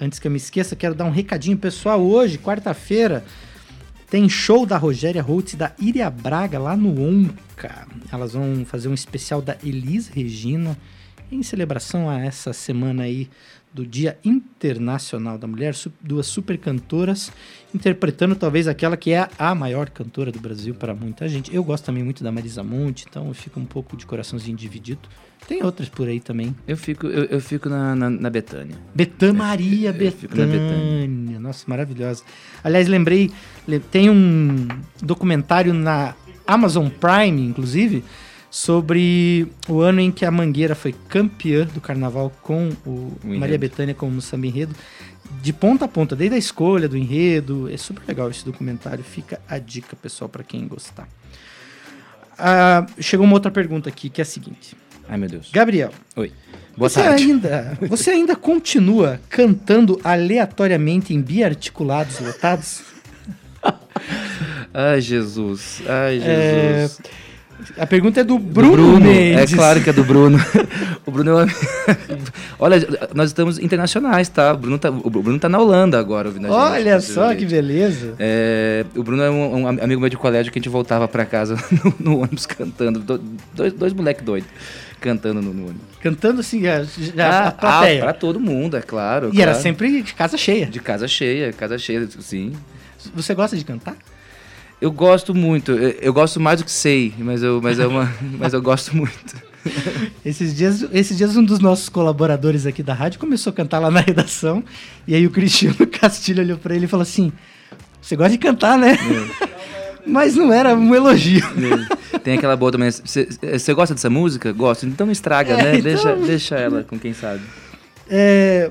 Antes que eu me esqueça, quero dar um recadinho pessoal. Hoje, quarta-feira, tem show da Rogéria Holtz e da Iria Braga lá no Onca. Elas vão fazer um especial da Elis Regina em celebração a essa semana aí do Dia Internacional da Mulher, duas super cantoras interpretando talvez aquela que é a maior cantora do Brasil para muita gente. Eu gosto também muito da Marisa Monte, então eu fico um pouco de coraçãozinho dividido. Tem outras por aí também. Eu fico, eu, eu fico na, na, na Betânia. Betã Maria Betânia. Nossa, maravilhosa. Aliás, lembrei, le- tem um documentário na Amazon Prime, inclusive, sobre o ano em que a Mangueira foi campeã do carnaval com o O Maria enredo. Bethânia como samba enredo, de ponta a ponta, desde a escolha do enredo. É super legal esse documentário, fica a dica, pessoal, para quem gostar. Ah, chegou uma outra pergunta aqui, que é a seguinte. Ai, meu Deus. Gabriel, Oi. Boa você tarde. ainda, você ainda continua cantando aleatoriamente em biarticulados lotados? Ai, Jesus. Ai, É, Jesus. A pergunta é do Do Bruno, Mendes. É claro que é do Bruno. o Bruno é um amigo. Olha, nós estamos internacionais, tá? O Bruno tá, o Bruno tá na Holanda agora ouvindo a gente. Olha só que beleza. É, o Bruno é um, um amigo meu de colégio que a gente voltava pra casa no, no ônibus cantando. Do- Dois, dois moleques doidos cantando no, no ônibus. Cantando assim, já, já a plateia. Ah, pra todo mundo, é claro. e era claro. sempre de casa cheia. De casa cheia, casa cheia, sim. Você gosta de cantar? Eu gosto muito. Eu, eu gosto mais do que sei, mas eu, mas é uma, mas eu gosto muito. Esses dias, esses dias um dos nossos colaboradores aqui da rádio começou a cantar lá na redação. E aí o Cristiano Castilho olhou pra ele e falou assim: Você gosta de cantar, né? Mas não era um elogio. Tem aquela boa também. Você gosta dessa música? Gosto. Então estraga, É, né? então- Deixa, deixa ela com quem sabe. É,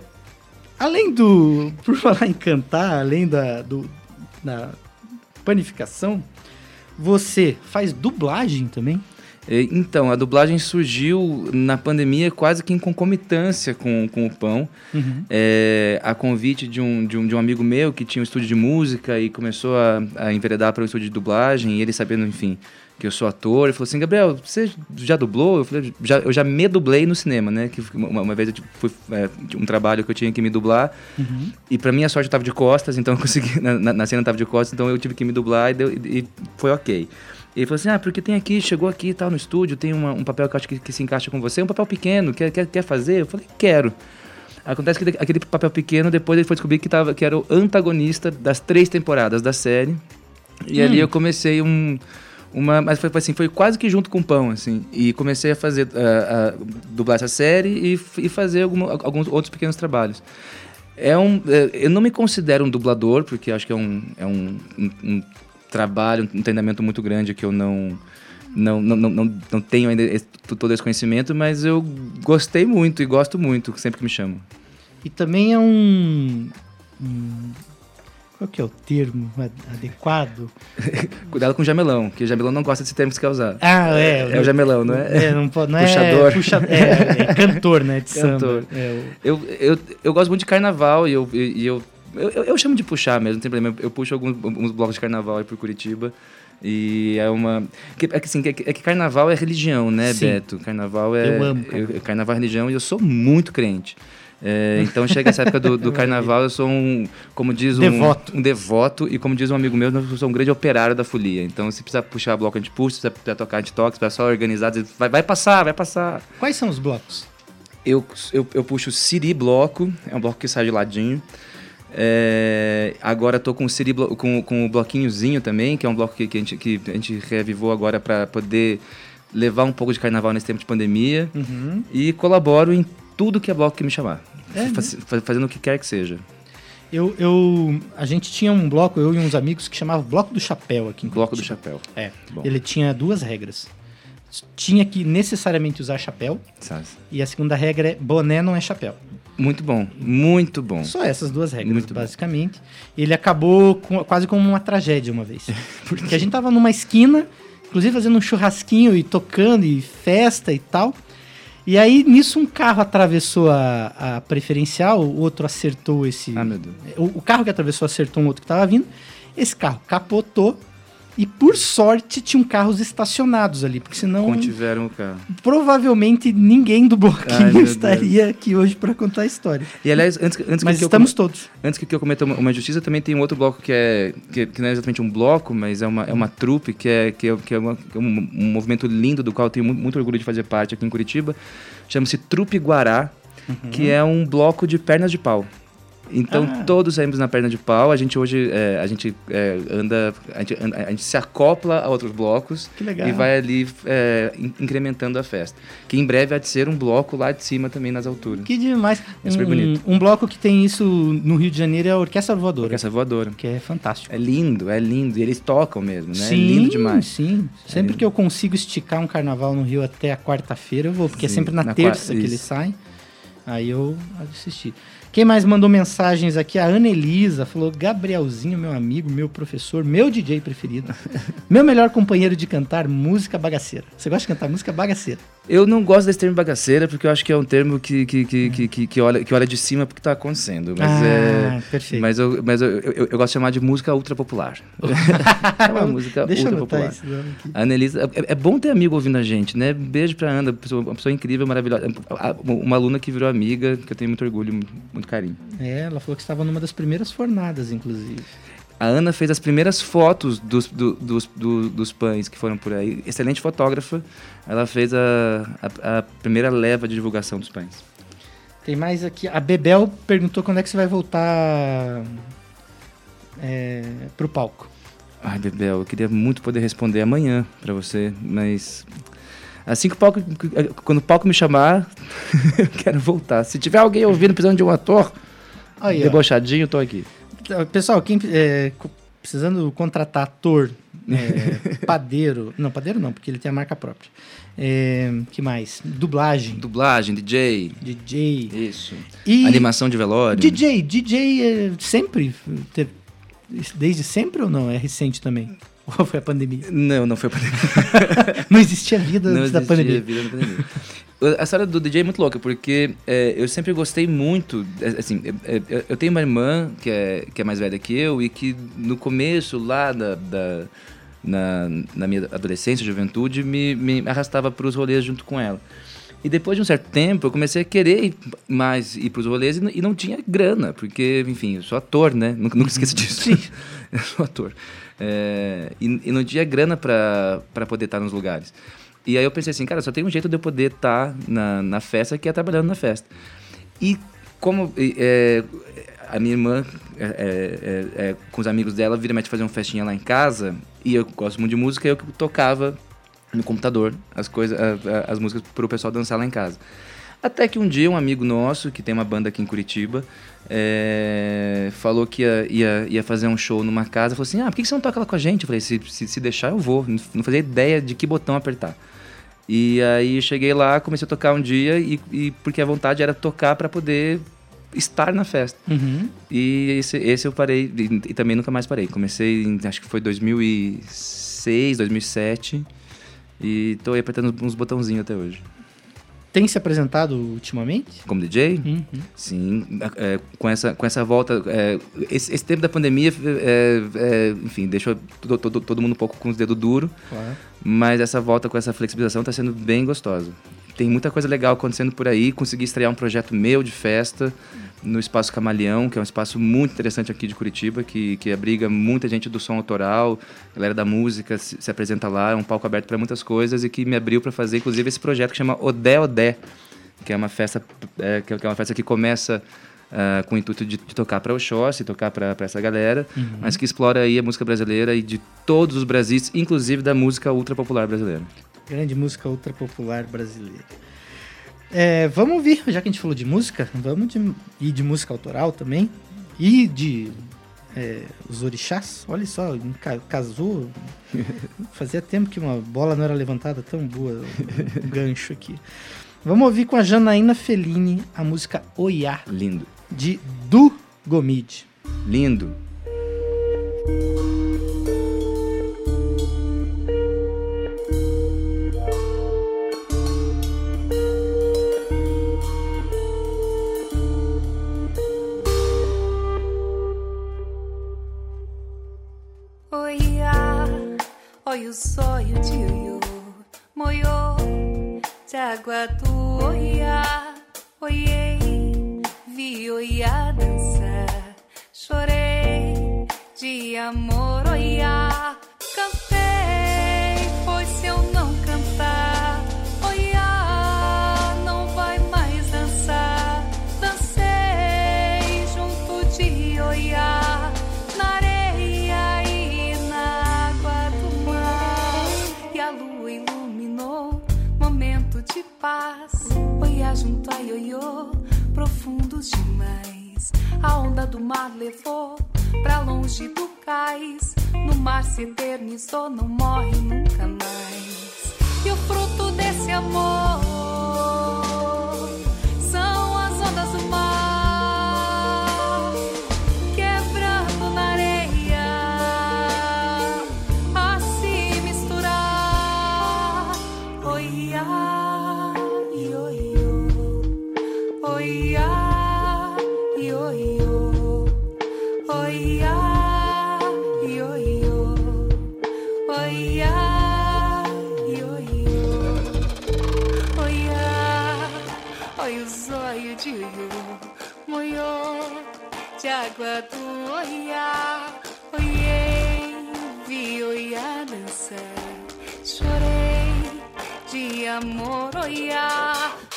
além do. Por falar em cantar, além da, do, da panificação, você faz dublagem também? E, Então, a dublagem surgiu na pandemia quase que em concomitância com, com o pão. É, a convite de um, de, um, de um amigo meu que tinha um estúdio de música e começou a, a enveredar para o estúdio de dublagem, e ele sabendo, enfim, que eu sou ator, ele falou assim, Gabriel, você já dublou? Eu falei, já, eu já me dublei no cinema, né? Que uma, uma vez eu tipo, fui é, um trabalho que eu tinha que me dublar, e para minha sorte eu tava de costas, então eu consegui, na, na, na cena eu tava de costas, então eu tive que me dublar e, deu, e, e foi ok. E ele falou assim, ah, porque tem aqui, chegou aqui e tal, no estúdio, tem uma- um papel que eu acho que, que se encaixa com você, um papel pequeno, quer, quer, quer fazer? Eu falei, quero. Acontece que aquele papel pequeno, depois ele foi descobrir que, tava, que era o antagonista das três temporadas da série. E ali eu comecei um, uma... Mas foi assim, foi quase que junto com o pão, assim. E comecei a fazer, a, a dublar essa série e, e fazer alguns outros pequenos trabalhos. É um, é, eu não me considero um dublador, porque acho que é um, é um, um, um trabalho, um treinamento muito grande que eu não, não, não, não, não, não tenho ainda esse- todo esse conhecimento, mas eu gostei muito e gosto muito sempre que me chamam. E também é um. um- qual que é o termo ad- adequado? Cuidado com o jamelão, que o jamelão não gosta desse termo que você quer usar. Ah, é. É o jamelão, não é? É, não, pode, não Puxador. é. Puxa, é, é cantor, né? De Cantor. samba. É, o- Eu, eu, eu gosto muito de carnaval e eu, e eu, eu, eu- eu chamo de puxar mesmo, não tem problema. Eu puxo alguns, alguns blocos de carnaval aí por Curitiba. E é uma. É que, assim, é é que carnaval é religião, né, Sim. Beto? Carnaval é. Eu amo carnaval. eu- carnaval é religião e eu sou muito crente. É, então chega essa época do, do carnaval, eu sou um, como diz um Devoto. um devoto, e como diz um amigo meu, eu sou um grande operário da folia. Então, se precisar puxar bloco, a gente puxa, se precisar- tocar, a gente toca, se precisar só organizar, vai, vai passar, vai passar. Quais são os blocos? Eu, eu, eu puxo o Siri Bloco, é um bloco que sai de ladinho. É, agora tô com o Siri com, com o bloquinhozinho também, que é um bloco que, que, a, gente, que a gente reavivou agora para poder levar um pouco de carnaval nesse tempo de pandemia. E colaboro em tudo que é bloco que me chamar. É, Faz- fa- fazendo o que quer que seja. Eu, eu, a gente tinha um bloco, eu e uns amigos, que chamava Bloco do Chapéu aqui em Bloco do chapéu. É. Bom. Ele tinha duas regras. Tinha que necessariamente usar chapéu, Sabe? e a segunda regra é boné não é chapéu. Muito bom, muito bom. Só essas duas regras, Muito bom. basicamente. Ele acabou com- quase como uma tragédia uma vez. Porque a gente tava numa esquina, inclusive fazendo um churrasquinho e tocando e festa e tal. E aí, nisso, um carro atravessou a, a preferencial, o outro acertou esse. Ah, meu Deus. O, o carro que atravessou acertou um outro que tava vindo. Esse carro capotou. E por sorte tinham carros estacionados ali, porque senão Contiveram o carro. provavelmente ninguém do Ai, bloquinho meu estaria aqui hoje para contar a história. E aliás, antes, antes Mas que eu estamos todos. Antes que eu cometa uma, uma injustiça, também tem um outro bloco que é que, que não é exatamente um bloco, mas é uma, é uma trupe que é, que é, que é, uma- que é um, um movimento lindo do qual eu tenho muito, muito orgulho de fazer parte aqui em Curitiba. Chama-se Trupe Guará, que é um bloco de pernas de pau. Então. Ah. todos saímos na perna de pau. A gente hoje é, a gente é, anda, a gente, a gente se acopla a outros blocos e vai ali é, in- incrementando a festa. Que em breve há de ser um bloco lá de cima também nas alturas. Que demais. É super um, bonito. um bloco que tem isso no Rio de Janeiro é a Orquestra Voadora. Orquestra voadora. Que é fantástico. É lindo, é lindo. E eles tocam mesmo, né? Sim, é lindo demais. Sim. Sempre lindo. que eu consigo esticar um carnaval no Rio até a quarta-feira, eu vou, porque é Sim, sempre na, na terça que ele isso. sai. Aí eu assisti. Quem mais mandou mensagens aqui? A Ana Elisa falou: Gabrielzinho, meu amigo, meu professor, meu DJ preferido. meu melhor companheiro de cantar música bagaceira. Você gosta de cantar música bagaceira? Eu não gosto desse termo bagaceira, porque eu acho que é um termo que, que, que, que, que, que olha, que olha de cima porque está acontecendo. Mas, ah, é, perfeito. mas, eu, mas eu, eu, eu gosto de chamar de música ultra popular. é uma música Deixa eu ultra anotar popular. esse nome aqui. A Annelise, é, é bom ter amigo ouvindo a gente, né? Beijo pra Ana, pessoa- uma pessoa incrível, maravilhosa. Uma aluna que virou amiga, que eu tenho muito orgulho, muito carinho. É, ela falou que estava numa das primeiras fornadas, inclusive. A Ana fez as primeiras fotos dos, do- dos, do- dos pães que foram por aí. Excelente fotógrafa. Ela fez a, a, a primeira leva de divulgação dos pães. Tem mais aqui. A Bebel perguntou quando é que você vai voltar é, pro palco. Ai, Bebel, eu queria muito poder responder amanhã pra você, mas assim que o palco, quando o palco me chamar, eu quero voltar. Se tiver alguém ouvindo precisando de um ator Aí, ó. debochadinho, eu tô aqui. Pessoal, quem é, precisando contratar ator, é, padeiro. Não, padeiro não, porque ele tem a marca própria. É, que mais? Dublagem, Dublagem, DJ, DJ. isso. E Animação de velório. DJ, DJ é sempre? Teve- Desde sempre ou não? É recente também? Ou foi a pandemia? Não, não foi a pandemia. Não existia vida não antes da pandemia. vida na pandemia. A história do DJ é muito louca, porque é, eu sempre gostei muito. é, Assim, é, é, eu tenho uma irmã que é, que é mais velha que eu e que no começo lá da. da- na, na minha adolescência, juventude, me, me arrastava para os rolês junto com ela. E depois de um certo tempo, eu comecei a querer ir mais ir para os rolês e, não- e não tinha grana, porque, enfim, eu sou ator, né? Nunca, nunca esqueça disso. Sim. eu sou ator. É, e, e não tinha grana para poder estar nos lugares. E aí eu pensei assim, cara, só tem um jeito de eu poder estar na, na festa, que é trabalhando na festa. E como é, a minha irmã, é, é, é, com os amigos dela, vira mais fazer uma festinha lá em casa, e eu gosto muito de música, eu tocava no computador as coisas, a- a- as músicas para o pessoal dançar lá em casa. Até que um dia um amigo nosso, que tem uma banda aqui em Curitiba, é, falou que ia, ia, ia fazer um show numa casa. Falou assim, ah, por que você não toca lá com a gente? Eu falei, se, se, se deixar eu vou. Não fazia ideia de que botão apertar. E aí cheguei lá, comecei a tocar um dia, e, e porque a vontade era tocar para poder estar na festa. Uhum. E esse, esse eu parei, e, e também nunca mais parei. Comecei, em, acho que foi 2006, 2007, e tô aí apertando uns botãozinhos até hoje. Tem se apresentado ultimamente? Como DJ? Uhum. Sim, é, com, essa, com essa volta. é, esse, esse tempo da pandemia, é, é, enfim, deixou todo, todo, todo mundo um pouco com os dedos duros, Claro. mas essa volta com essa flexibilização está sendo bem gostosa. Tem muita coisa legal acontecendo por aí. Consegui estrear um projeto meu de festa no Espaço Camaleão, que é um espaço muito interessante aqui de Curitiba, que, que abriga muita gente do som autoral, galera da música se, se apresenta lá, é um palco aberto para muitas coisas e que me abriu para fazer, inclusive, esse projeto que chama Odé Odé, que é uma festa é, que é uma festa que começa ah, com o intuito de, de tocar para Oxóssi, tocar para essa galera, mas que explora aí a música brasileira e de todos os Brasis, inclusive da música ultra popular brasileira. Grande música ultra popular brasileira. É, vamos ouvir, já que a gente falou de música, vamos de, e de música autoral também. E de é, os orixás. Olha só, ca- casou. Fazia tempo que uma bola não era levantada tão boa, um gancho aqui. Vamos ouvir com a Janaína Fellini a música Oiá, Lindo. de Du Gomide. Lindo. Água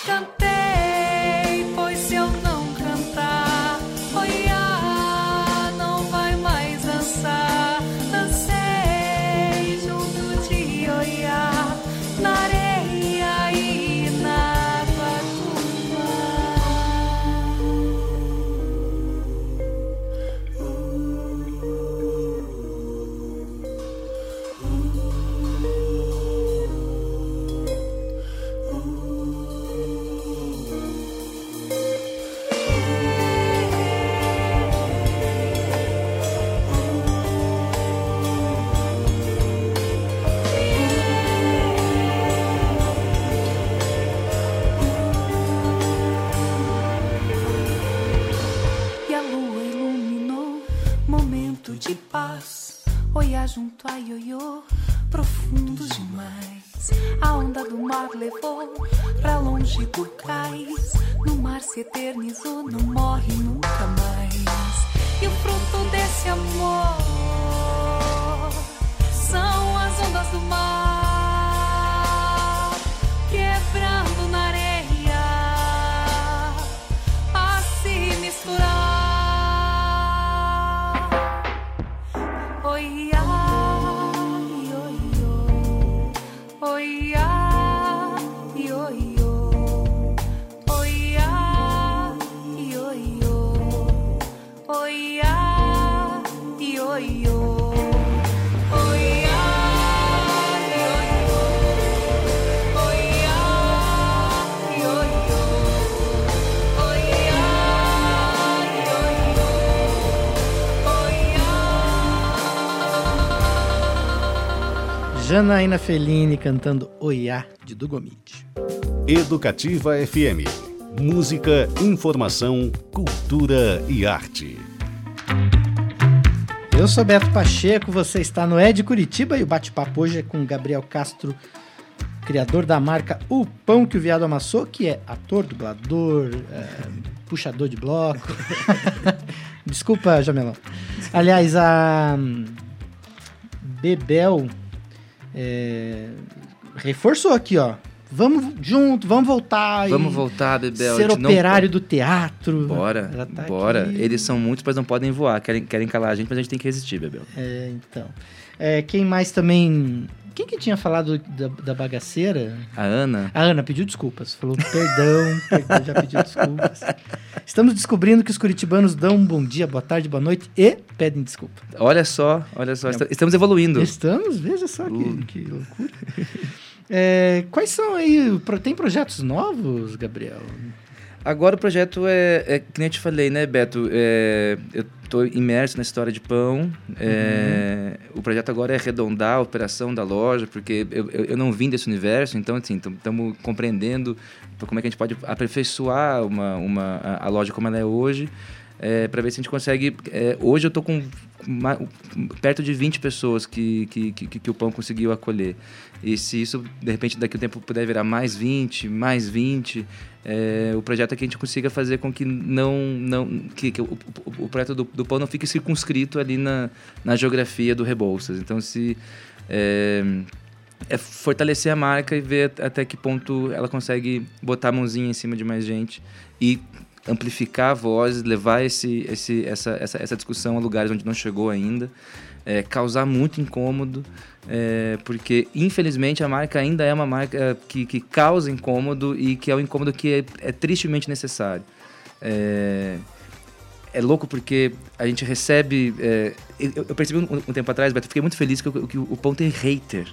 Cantei, pois se eu não cantar, Oiá junto a ioiô, profundo demais. A onda do mar levou pra longe do cais. No mar se eternizou, não morre nunca mais. E o fruto desse amor são as ondas do mar Janaína Fellini cantando Oiá de Dugomite. Educativa FM. Música, informação, cultura e arte. Eu sou Beto Pacheco, você está no Ed Curitiba e o bate-papo hoje é com Gabriel Castro, criador da marca O Pão que o Viado Amassou, que é ator, dublador, é, puxador de bloco. Desculpa, Jamelão. Aliás, a Bebel é, reforçou aqui, ó. Vamos junto, vamos voltar. Vamos voltar, Bebel. Ser gente não operário do teatro. Bora, tá bora. aqui. Eles são muitos, mas não podem voar. Querem, querem calar a gente, mas a gente tem que resistir, Bebel. É, então. É, quem mais também. Quem que tinha falado da, da bagaceira? A Ana, A Ana pediu desculpas. Falou perdão, perdão, já pediu desculpas. Estamos descobrindo que os curitibanos dão um bom dia, boa tarde, boa noite e pedem desculpa. olha só, olha só. esta- Estamos evoluindo. Estamos, veja só que, Uh. que loucura. É, quais são aí. Tem projetos novos, Gabriel? Agora o projeto é, é que nem eu te falei, né, Beto? É, eu estou imerso na história de pão. É, O projeto agora é arredondar a operação da loja, porque eu, eu, eu não vim desse universo, então assim, estamos compreendendo como é que a gente pode aperfeiçoar uma, uma, a, a loja como ela é hoje. para ver se a gente consegue. é, hoje eu estou com perto de 20 pessoas que, que, que, que o pão conseguiu acolher. E se isso, de repente, daqui a um tempo puder virar mais 20, mais 20, é, o projeto é que a gente consiga fazer com que não. não que, que o, o, projeto do, do pão não fique circunscrito ali na, na geografia do Rebouças. Então, se. É, é fortalecer a marca e ver até que ponto ela consegue botar a mãozinha em cima de mais gente e amplificar a voz, levar esse, esse, essa, essa, essa discussão a lugares onde não chegou ainda, é, causar muito incômodo, é, porque infelizmente a marca ainda é uma marca que, que causa incômodo e que é um incômodo que é, é tristemente necessário. É, é louco porque a gente recebe. é, eu, eu percebi um, um tempo atrás, Beto, eu fiquei muito feliz que, o- que o pão tem hater.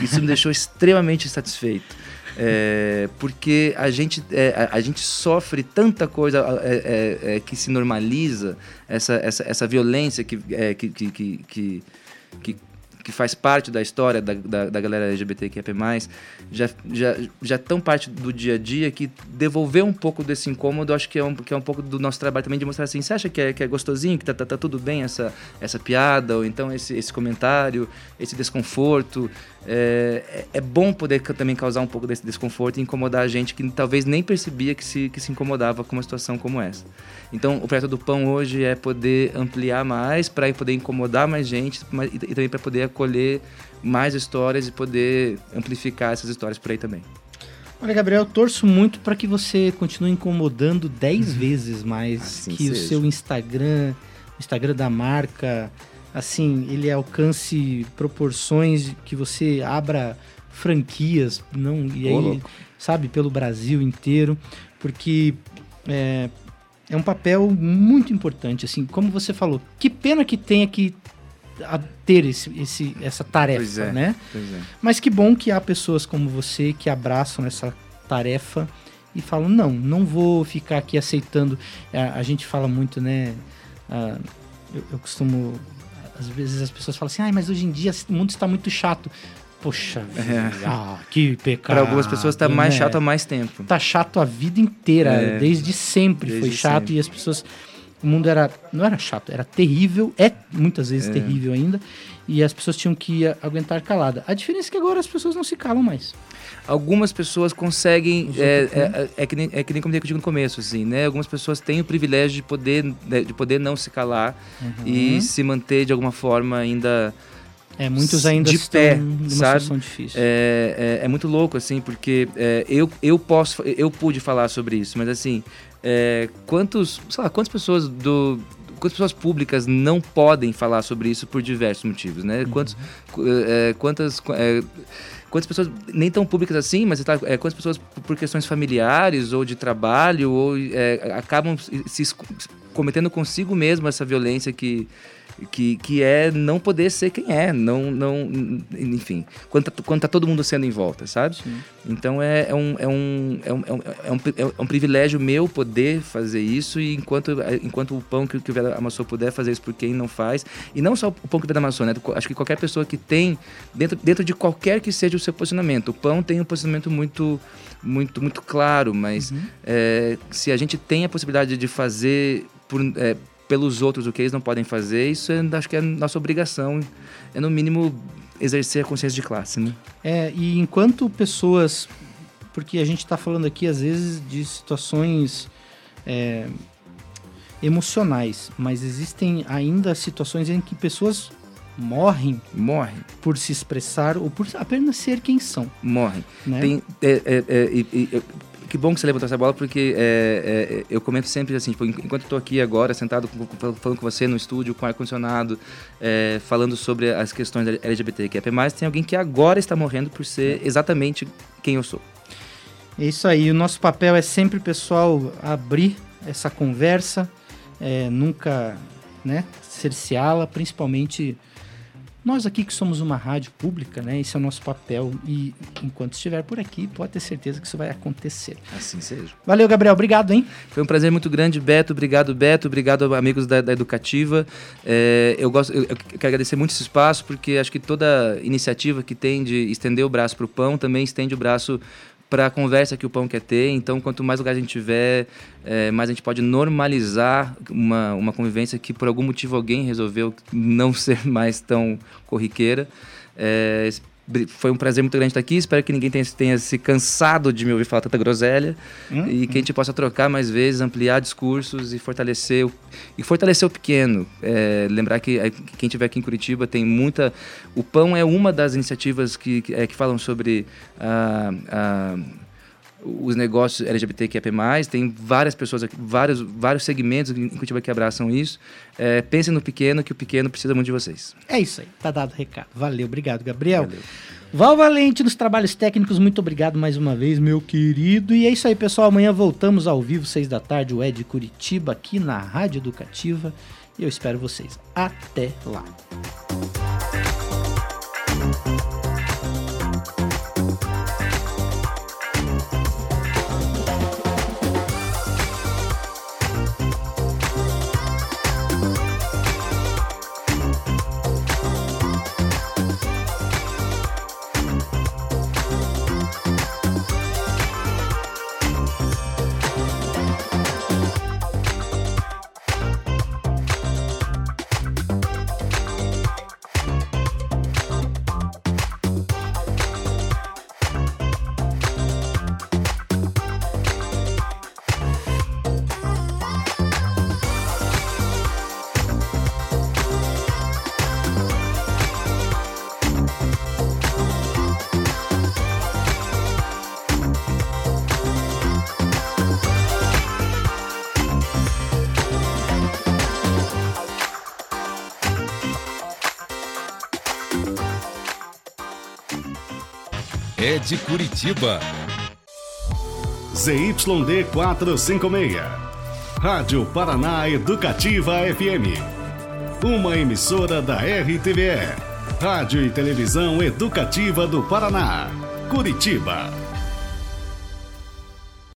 Isso me deixou extremamente satisfeito. É, porque a gente, é, a, a gente sofre tanta coisa é, é, é, que se normaliza, essa, essa, essa violência que, é, que, que, que, que, que, que faz parte da história da, da, da galera LGBTQIA+, já já já tão parte do dia a dia que devolver um pouco desse incômodo, acho que é um que é um pouco do nosso trabalho também de mostrar assim, você acha que é, que é gostosinho, que tá, tá, tá tudo bem essa essa piada? Ou então esse esse comentário, esse desconforto, é, é, bom poder também causar um pouco desse desconforto e incomodar a gente que talvez nem percebia que se, que se incomodava com uma situação como essa. Então, o projeto do Pão hoje é poder ampliar mais, para poder incomodar mais gente e, e também para poder acolher mais histórias e poder amplificar essas histórias por aí também. Olha, Gabriel, torço muito para que você continue incomodando 10 vezes mais Assim que o seja. seu Instagram, o Instagram da marca, assim, ele alcance proporções que você abra franquias, não e aí, sabe, pelo Brasil inteiro, porque é, é um papel muito importante, assim, como você falou. Que pena que tenha que a- ter esse, esse, essa tarefa, é. né? É. Mas que bom que há pessoas como você que abraçam essa tarefa e falam: não, não vou ficar aqui aceitando. A, a gente fala muito, né? ah, eu, eu costumo. Às vezes as pessoas falam assim: ai, mas hoje em dia o mundo está muito chato. Poxa, vida, ah, que pecado. Para algumas pessoas está mais né? chato há mais tempo. tá chato a vida inteira, É, desde sempre foi desde chato sempre. e as pessoas o mundo era não era chato, era terrível, é muitas vezes terrível ainda, e as pessoas tinham que aguentar calada. A diferença é que agora as pessoas não se calam mais. Algumas pessoas conseguem. É, outros, né? é, é, que nem, é que nem como eu digo no começo, assim, né? Algumas pessoas têm o privilégio de poder, né, de poder não se calar e se manter de alguma forma ainda. É, muitos ainda de estão pé, numa sabe? situação difícil. É, é, é muito louco, assim, porque é, eu, eu posso, eu pude falar sobre isso, mas assim, é, quantos, sei lá, quantas pessoas do. Quantas pessoas públicas não podem falar sobre isso por diversos motivos, né? Quantos, qu- é, quantas, é, quantas pessoas, nem tão públicas assim, mas tá, é, quantas pessoas por questões familiares ou de trabalho ou é, acabam se cometendo consigo mesmo essa violência que, que, que é não poder ser quem é, não, não enfim, quando tá, quando tá todo mundo sendo em volta, sabe? Então é, é, um, é, um, é, um, é, um, é, um, é um privilégio meu poder fazer isso e enquanto, enquanto o pão que, que o Veda amassou puder fazer isso por quem não faz, e não só o pão que o Veda amassou, né? Acho que qualquer pessoa que tem, dentro, dentro de qualquer que seja o seu posicionamento, o pão tem um posicionamento muito, muito, muito claro, mas é, se a gente tem a possibilidade de fazer por, é, pelos outros o que eles não podem fazer, isso é, acho que é nossa obrigação, é no mínimo exercer a consciência de classe, né? É, e enquanto pessoas. Porque a gente está falando aqui, às vezes, de situações é, emocionais, mas existem ainda situações em que pessoas morrem Morre, por se expressar ou por apenas ser quem são. morre. Né? Tem, é, é, é, que bom que você levantou essa bola, porque é, é, eu comento sempre assim, tipo, en- enquanto tô aqui agora, sentado com- falando com você no estúdio, com ar-condicionado, é, falando sobre as questões da LGBTQIA+, tem alguém que agora está morrendo por ser exatamente quem eu sou. É isso aí. O nosso papel é sempre, pessoal, abrir essa conversa, é, nunca né, cerceá-la, principalmente nós aqui que somos uma rádio pública, né? Esse é o nosso papel. E enquanto estiver por aqui, pode ter certeza que isso vai acontecer. Assim seja. Valeu, Gabriel. Obrigado, hein? Foi um prazer muito grande, Beto. Obrigado, Beto. Obrigado, amigos da, da Educativa. É, eu, gosto, eu, eu quero agradecer muito esse espaço, porque acho que toda iniciativa que tem de estender o braço para o pão também estende o braço para a conversa que o pão quer ter. Então, quanto mais lugar a gente tiver, é, mais a gente pode normalizar uma, uma convivência que, por algum motivo, alguém resolveu não ser mais tão corriqueira. É, foi um prazer muito grande estar aqui. Espero que ninguém tenha, tenha se cansado de me ouvir falar tanta groselha e que a gente possa trocar mais vezes, ampliar discursos e fortalecer o, e fortalecer o pequeno. É, lembrar que é, quem estiver aqui em Curitiba tem muita. O Pão é uma das iniciativas que, que, é, que falam sobre ah, os negócios LGBTQIA+, tem várias pessoas, aqui, vários, vários segmentos em Curitiba que abraçam isso. É, pensem no pequeno, que o pequeno precisa muito de vocês. É isso aí. Tá dado o recado. Valeu. Obrigado, Gabriel. Val Valente nos trabalhos técnicos, muito obrigado mais uma vez, meu querido. E é isso aí, pessoal. Amanhã voltamos ao vivo, seis da tarde, o Ed Curitiba, aqui na Rádio Educativa. E eu espero vocês. Até lá. De Curitiba. ZYD 456. Rádio Paraná Educativa FM. Uma emissora da RTVE. Rádio e Televisão Educativa do Paraná. Curitiba.